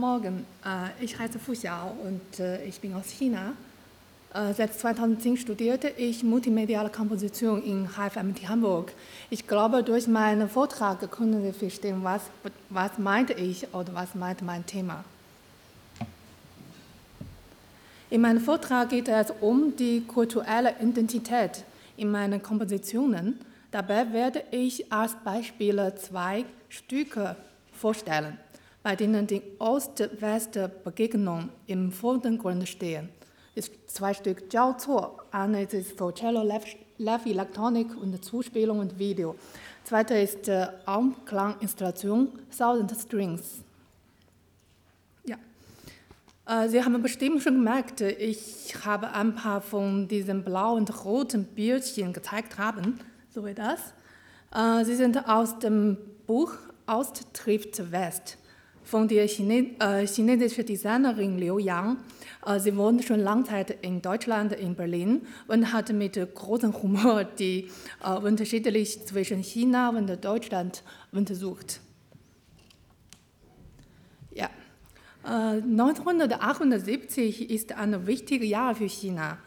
Morgen. Äh, ich heiße Fu Xiao und äh, ich bin aus China. Äh, seit 2010 studierte ich multimediale Komposition in HFMT Hamburg. Ich glaube, durch meinen Vortrag können Sie verstehen, was, was meinte ich oder was meinte mein Thema. In meinem Vortrag geht es um die kulturelle Identität in meinen Kompositionen. Dabei werde ich als Beispiele zwei Stücke vorstellen bei denen die Ost-West-Begegnung im Vordergrund stehen. Es ist zwei Stück Jiao Zuo. Eine ist für Cello, Live Elektronik und Zuspielung und Video. Zweite ist äh, Armklang-Installation Thousand Strings. Sie haben bestimmt schon gemerkt, ich habe ein paar von diesen blauen und roten Bildchen gezeigt haben, so wie das. Äh, sie sind aus dem Buch Ost trifft West von der Chine äh, chinesischen Designerin Liu Yang. Äh, sie wohnt schon lange Zeit in Deutschland, in Berlin und hat mit großem Humor die äh, Unterschiede zwischen China und Deutschland untersucht. Ja. 1978 äh, ist ein wichtiges Jahr für China.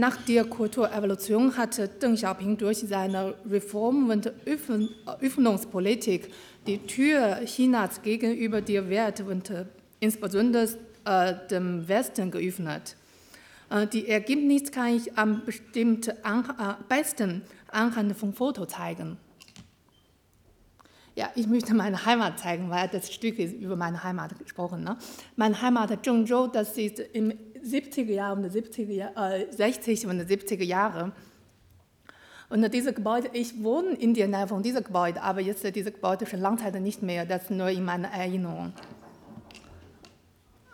Nach der Kulturevolution hat Deng Xiaoping durch seine Reform- und Öffnungspolitik die Tür Chinas gegenüber der Welt und äh, insbesondere äh, dem Westen geöffnet. Äh, die Ergebnisse kann ich am äh, besten anhand von Foto zeigen. Ja, ich möchte meine Heimat zeigen, weil das Stück ist über meine Heimat gesprochen. Ne? Meine Heimat Zhengzhou, das ist im 70er Jahren und 70er, äh, 60 und 70er Jahre und dieses Gebäude, ich wohne in der Nähe von diesem Gebäude, aber jetzt ist dieses Gebäude schon lange Zeit nicht mehr, das ist nur in meiner Erinnerung.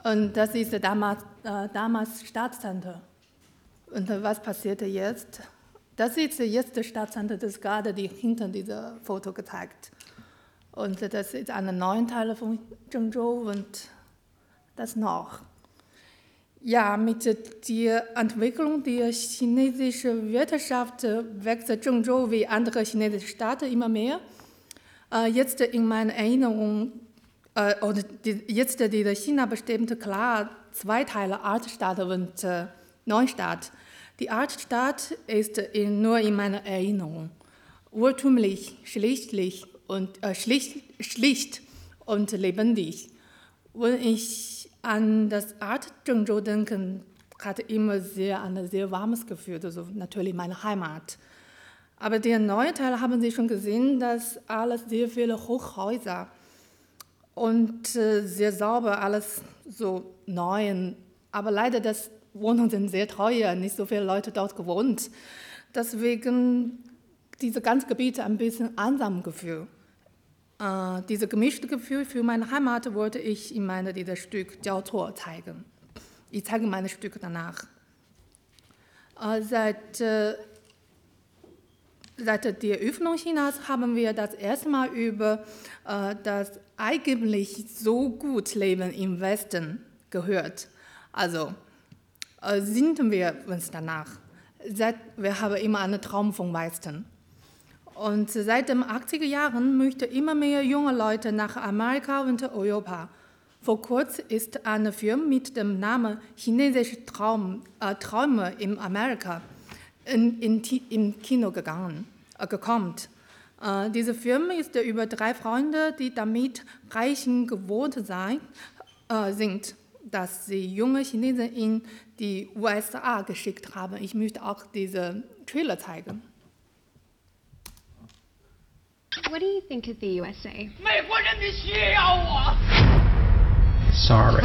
Und das ist damals, äh, damals Stadtcenter. Und was passierte jetzt? Das ist jetzt das Stadtcenter, das gerade die hinter diesem Foto gezeigt. Und das ist ein neuer Teil von Zhengzhou und das noch. Ja, mit der Entwicklung der chinesischen Wirtschaft wächst Zhengzhou wie andere chinesische Städte immer mehr. Äh, jetzt in meiner Erinnerung, äh, oder jetzt die China bestimmt klar zwei Teile, Altstadt und äh, Neustadt. Die Altstadt ist nur in meiner Erinnerung. Urtümlich, schlichtlich und, äh, schlicht, schlicht und lebendig. Wenn ich an das Art Zhengzhou denken, hatte immer sehr ein sehr warmes Gefühl, also natürlich meine Heimat. Aber der neue Teil haben Sie schon gesehen, dass alles sehr viele Hochhäuser und äh, sehr sauber, alles so neu. Aber leider, das Wohnungen sind sehr teuer, nicht so viele Leute dort gewohnt. Deswegen diese ganze Gebiete ein bisschen einsam Gefühl. Äh, dieses gemischte Gefühl für meine Heimat wollte ich in meinem dieses Stück Jiao zeigen. Ich zeige meine Stücke danach. Äh, seit, äh, seit der Öffnung Chinas haben wir das erste Mal über äh, das eigentlich so gut Leben im Westen gehört. Also äh, sind wir uns danach. Seit, wir haben immer einen Traum vom Westen. Und seit den 80er Jahren möchten immer mehr junge Leute nach Amerika und Europa. Vor kurzem ist eine Film mit dem Namen Chinesische Traum, äh, Träume in Amerika in, in, im Kino gegangen, äh, gekommen. Äh, dieser Film ist über drei Freunde, die damit reichen gewohnt sein, äh, sind, dass sie junge Chinesen in die USA geschickt haben. Ich möchte auch diese Trailer zeigen. What do you think of the USA? Sorry.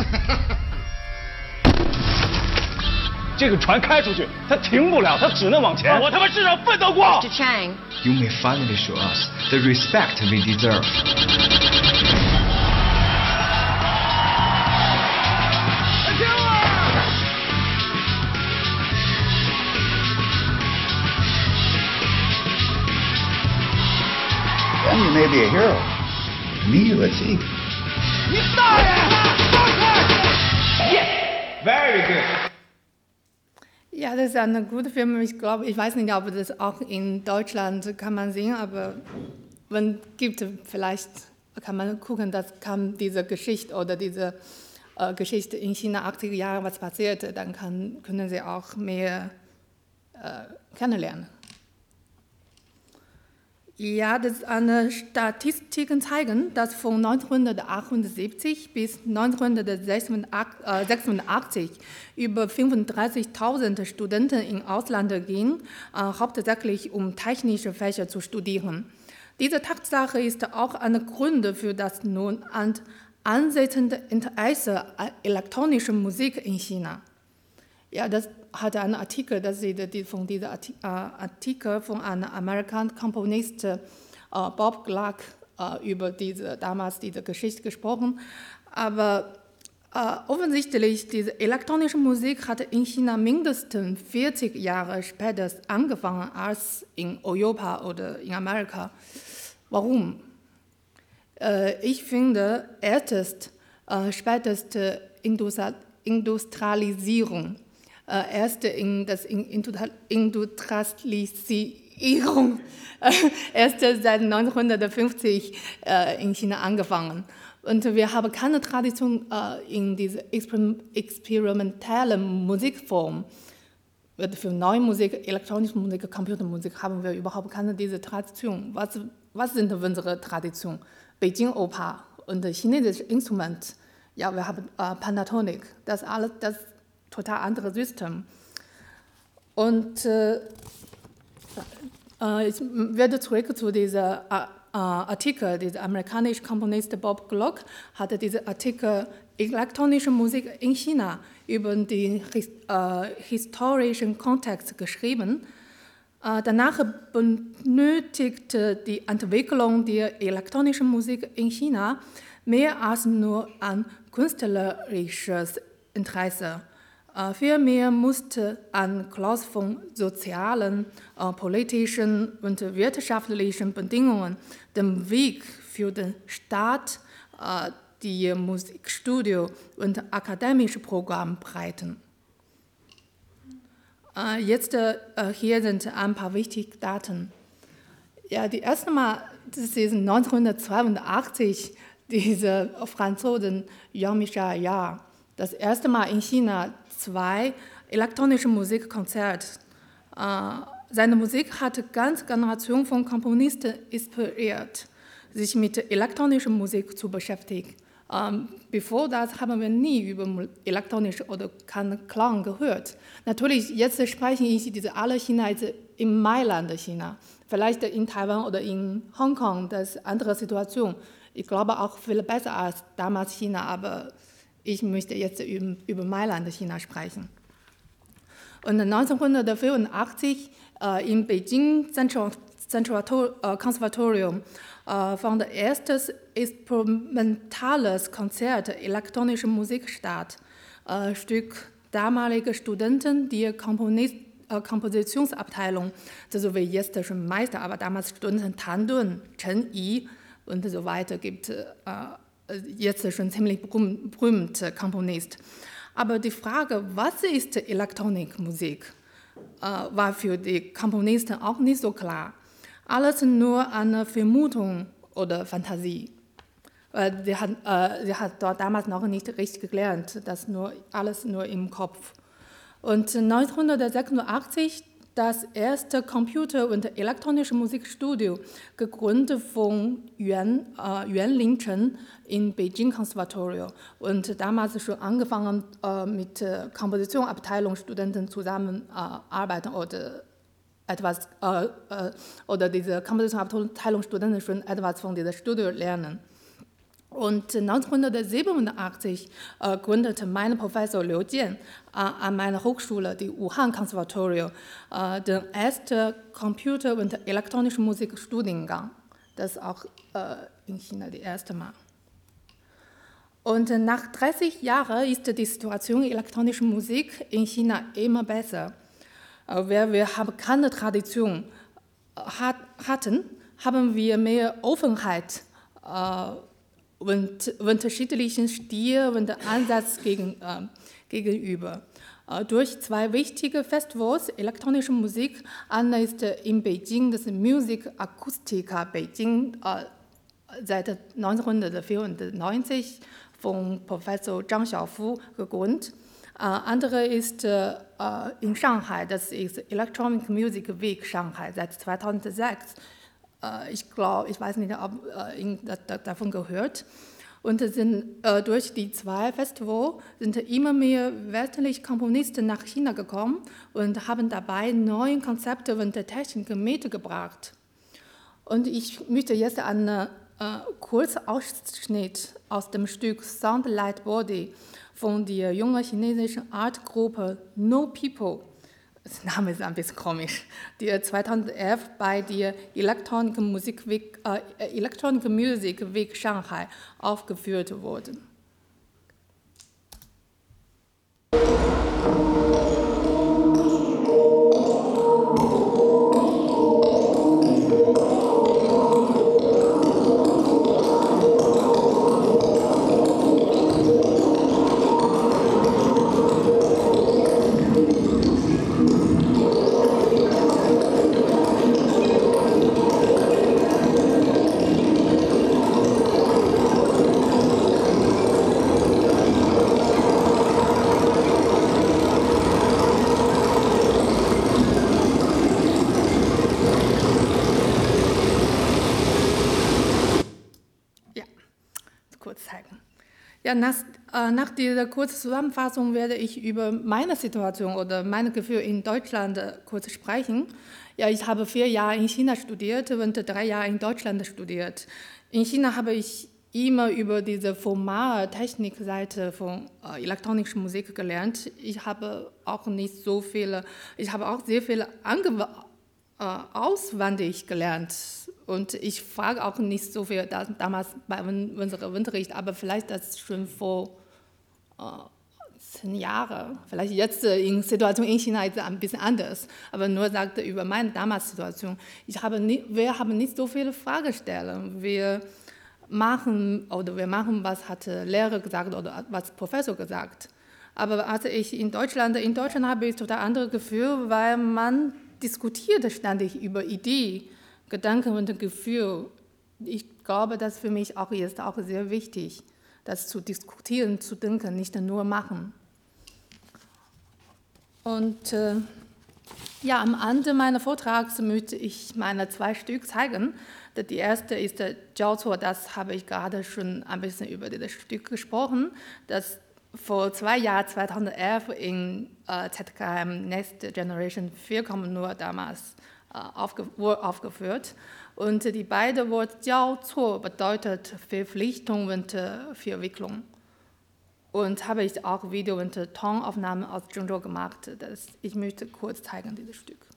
这个船开出去，它停不了，它只能往前。我他妈至少奋斗过。Mr. Chang. You may finally show us the respect we deserve. You may be a hero. Me, let's see. Yeah, very good. Ja, das ist ein guter Film. Ich glaube, ich weiß nicht, ob das auch in Deutschland kann man sehen, aber man gibt vielleicht kann man gucken, dass kam diese Geschichte oder diese äh, Geschichte in China 80er Jahre, was passierte, dann kann, können Sie auch mehr äh, kennenlernen. Ja, das eine Statistiken zeigen, dass von 1978 bis 1986 über 35.000 Studenten im Ausland gingen, äh, hauptsächlich um technische Fächer zu studieren. Diese Tatsache ist auch ein Grund für das nun ansetzende Interesse an elektronischer Musik in China. Ja, das hatte einen Artikel, das ist die, von diesem äh, Artikel von einem Amerikanischen Komponist äh, Bob Gluck äh, über diese, damals diese Geschichte gesprochen. Aber äh, offensichtlich, diese elektronische Musik hat in China mindestens 40 Jahre später angefangen als in Europa oder in Amerika. Warum? Äh, ich finde, erstens, äh, späteste Industrialisierung äh, erst in das Industrialisierung äh, erst seit 1950 äh, in China angefangen. Und wir haben keine Tradition in dieser experimentellen Musikform. Für neue Musik, elektronische Musik, Computermusik haben wir überhaupt keine diese Tradition. Was, was sind unsere Traditionen? Beijing Oper und chinesische Instrument. Ja, wir haben äh, Pentatonic. Das alles, das total anderes System. Und äh, äh, ich werde zurück zu diesem äh, äh, Artikel. Dieser amerikanische Komponist Bob Glock hatte diesen Artikel Elektronische Musik in China über den äh, historischen Kontext geschrieben. Äh, danach benötigte die Entwicklung der elektronischen Musik in China mehr als nur ein künstlerisches Interesse. Äh, vielmehr musste Klaus von sozialen, äh, politischen und wirtschaftlichen Bedingungen den Weg für den Staat, äh, die Musikstudio und akademische Programm breiten. Jetzt hier sind ein paar wichtige Daten. Ja, die erste Mal, das ist 1982, diese Franzosen Jean-Michel Jarre, das erste Mal in China zwei elektronische Musikkonzerte. Äh, seine Musik hat ganz Generation von Komponisten inspiriert, sich mit elektronischer Musik zu beschäftigen. Ähm, bevor das haben wir nie über elektronische oder keinen Klang gehört. Natürlich, jetzt spreche ich diese alle China in Mailand, China. Vielleicht in Taiwan oder in Hongkong, das ist eine andere Situation. Ich glaube auch viel besser als damals China, aber ich möchte jetzt über, Mailand, China sprechen. Und 1984 äh, im Beijing Central, Central äh, Conservatorium äh, fand erstes experimentales Konzert elektronischer Musik statt. Äh, Stück damaliger Studenten der Komponist, äh, Kompositionsabteilung, so wie jetzt schon Meister, aber damals Studenten Tan Dun, Chen Yi und so weiter gibt äh, jetzt schon ziemlich berühmter Komponist. Aber die Frage, was ist Elektronikmusik, äh, war für die Komponisten auch nicht so klar. Alles nur eine Vermutung oder Fantasie. Sie hat, äh, sie hat dort damals noch nicht richtig gelernt, das nur alles nur im Kopf. Und 1986 das erste Computer- und elektronische Musikstudio, gegründet von Yuan, äh, Yuan Lingchen im Beijing Konservatorium und damals schon angefangen äh, mit äh, Kompositionabteilung Studenten zusammenarbeiten äh, oder etwas äh, äh, oder diese Kompositionabteilung Studenten schon etwas von diesem Studio lernen. Und 1987 äh, gründete mein Professor Liu Jian äh, an meiner Hochschule, die Wuhan Konservatorium, äh, den ersten Computer- und elektronische Musikstudiengang. Das ist auch äh, in China das erste Mal. Und nach 30 Jahren ist die Situation elektronischer Musik in China immer besser. Äh, weil wir haben keine Tradition äh, hat, hatten, haben wir mehr Offenheit und unterschiedlichen Stil und Ansatz gegen, äh, gegenüber. Äh, durch zwei wichtige Festivals elektronische Musik, einer ist in Beijing das Music Acoustica Beijing äh, seit 1994 von Professor Zhang Xiaofu gegründet. Äh, andere ist äh, in Shanghai, das ist Electronic Music Week Shanghai seit 2006. Äh, ich glaube, ich weiß nicht, ob Ihnen davon gehört. Und sind, äh, durch die zwei Festivals sind immer mehr westliche Komponisten nach China gekommen und haben dabei neue Konzepte und Techniken mitgebracht. Und ich möchte jetzt einen äh, kurzen Ausschnitt aus dem Stück Sound Light Body von der jungen chinesischen Artgruppe No People das Name ist ein bisschen komisch, die 2011 bei der Electronic Music Week, äh, Electronic Music Week Shanghai aufgeführt wurde. Nach, äh, nach dieser kurzen Zusammenfassung werde ich über meine Situation oder meine Gefühle in Deutschland äh, kurz sprechen. Ja, ich habe vier Jahre in China studiert und drei Jahre in Deutschland studiert. In China habe ich immer über diese formale Technikseite von äh, elektronischer Musik gelernt. Ich habe auch nicht so viele, ich habe auch sehr Ange äh, auswendig gelernt und ich frage auch nicht so viel da, damals bei unserem Unterricht, aber vielleicht das schon vor äh, zehn Jahren. Vielleicht jetzt in Situation in China ist es ein bisschen anders. Aber nur sagte über meine damalige Situation. Ich habe nie, wir haben nicht so viele Fragestellungen. Wir machen oder wir machen, was hat Lehrer gesagt oder was Professor gesagt. Aber als ich in Deutschland, in Deutschland habe ich total andere Gefühl, weil man diskutiert ständig über Ideen Gedanken und Gefühl. Ich glaube, das für mich auch ist auch sehr wichtig, das zu diskutieren, zu denken, nicht nur machen. Und äh, ja, am Ende meines Vortrags möchte ich meine zwei Stück zeigen. Die erste ist der Jiao das habe ich gerade schon ein bisschen über das Stück gesprochen, das vor zwei Jahren, 2011, in äh, ZKM Next Generation 4,0 damals aufgeführt. Und die beiden Worte Jiao Zuo bedeutet Verpflichtung und äh, Verwicklung. Und habe ich auch Video- und Tonaufnahmen aus Zhengzhou gemacht. Das, ich möchte kurz zeigen, dieses Stück.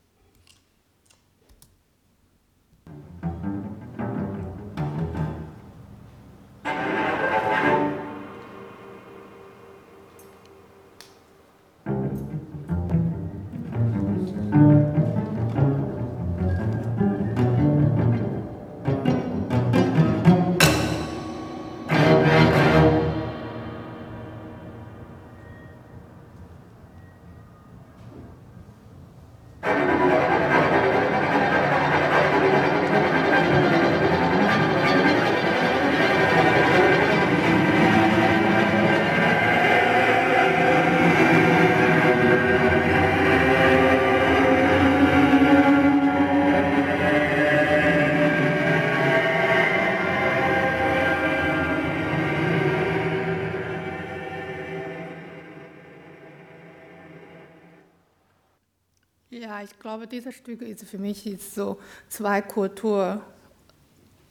Glaube, dieses Stück ist für mich ist so zwei Kultur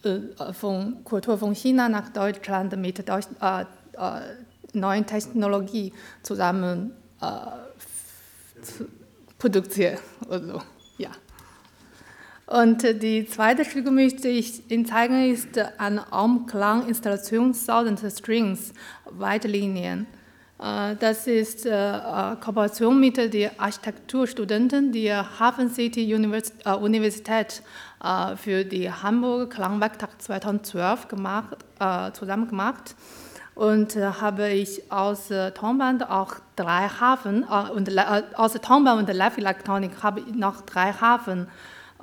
äh, von Kultur von China nach Deutschland mit Deutsch, äh, äh, neuen Technologie zusammen äh, produziert. Also, ja. Und die zweite Stück möchte ich Ihnen zeigen, ist eine Aumklang-Installation Thousand Strings, Weitlinien. Äh, das ist eine äh, äh, Kooperation mit den Architekturstudenten der Hafen City Universität für die Hamburg Klangwerktag 2012 gemacht, zusammen gemacht. Und habe ich aus Tonband auch drei Hafen und aus Tonband und Live-Elektronik habe ich noch drei Hafen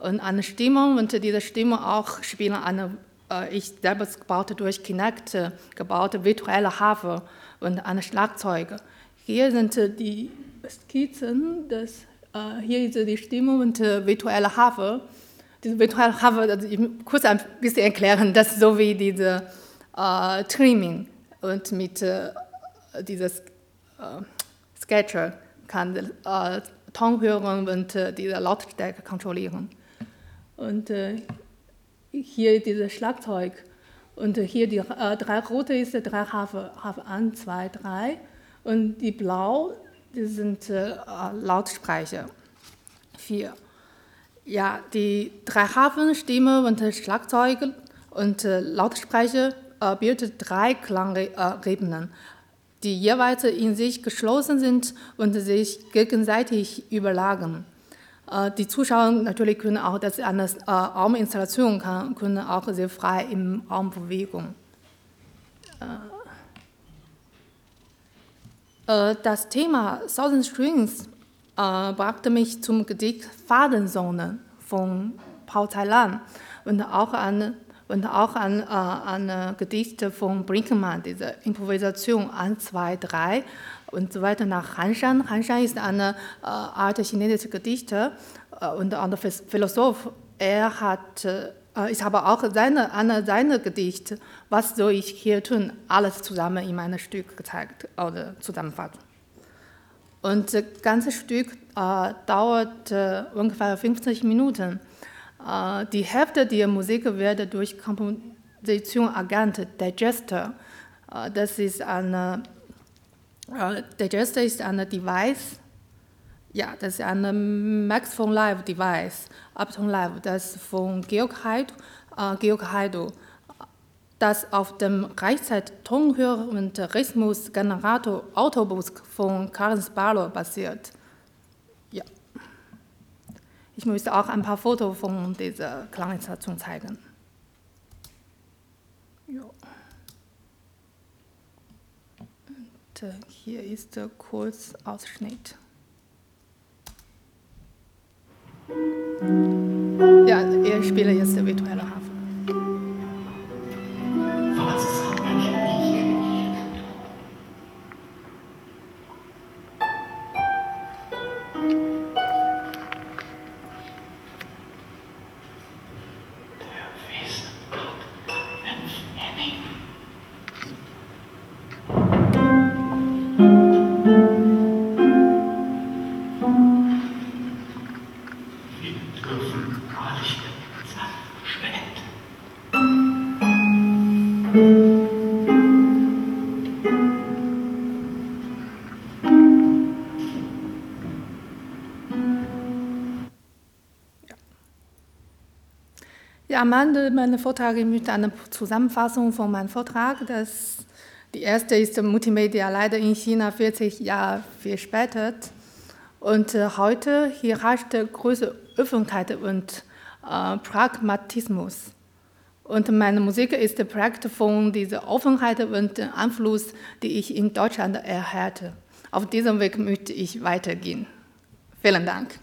und eine Stimmung und diese Stimmung auch spielen eine ich selbst gebaut durch Kinect gebaute virtuelle Harfe und ein Schlagzeug. Hier sind die Skizzen, das, äh, hier ist die Stimmung und äh, virtuelle Harfe. Diese virtuelle Harfe, also ich kurz ein bisschen erklären, das ist so wie diese äh, Trimming und mit äh, dieses äh, Sketcher kann äh, Ton hören und äh, diese Lautstärke kontrollieren. Und äh, hier dieses Schlagzeug und äh, hier die äh, drei rote ist drei Hafe, Hafe 1, 2, 3 und die blau, die sind äh, Lautsprecher. Vier. Ja, die drei Hafenstimme und Schlagzeug und äh, Lautsprecher äh, bilden drei Klangrebenen die jeweils in sich geschlossen sind und sich gegenseitig überlagen. Äh, die Zuschauer natürlich können auch, das ist eine äh, Arminstallation, kann, können auch sehr frei im Raum bewegen. Äh, das Thema Thousand Strings brachte mich zum Gedicht Fadensonne von Paul Celan und auch an und auch an, an Gedichte von Brinkmann, diese Improvisation 1, 2, 3 und so weiter nach Hanshan. Hanshan ist eine äh, Art chinesische Gedichte äh, und ein Philosoph. Er hat, äh, ich habe auch seine, eine, seine Gedichte, was soll ich hier tun, alles zusammen in meinem Stück gezeigt oder zusammenfassen. Und das ganze Stück äh, dauert äh, ungefähr 50 Minuten. Äh, die Hälfte der Musik wird durch Komposition Agent, Digester. Äh, das ist eine, äh, Digester ist ein Device, ja, das ist ein Max von Live Device, Upton Live, das von Georg Heido, Georg Heido das auf dem Reichzeit-Tonhör- und Rhythmus-Generator Autobus von Karen Sparrow basiert. Ich möchte auch ein paar Fotos von dieser Klanginstation zeigen. Ja. Äh, hier ist der Kurzausschnitt. Ja, er spielt jetzt virtuelle Hafen. Am Ende meiner Vorträge mit einer Zusammenfassung von meinem Vortrag. Das, die erste ist Multimedia, leider in China 40 Jahre verspätet. Und äh, heute hier herrscht große Öffentlichkeit und äh, Pragmatismus. Und meine Musik ist Projekt von dieser Offenheit und Einfluss, die ich in Deutschland erhalte. Auf diesem Weg möchte ich weitergehen. Vielen Dank.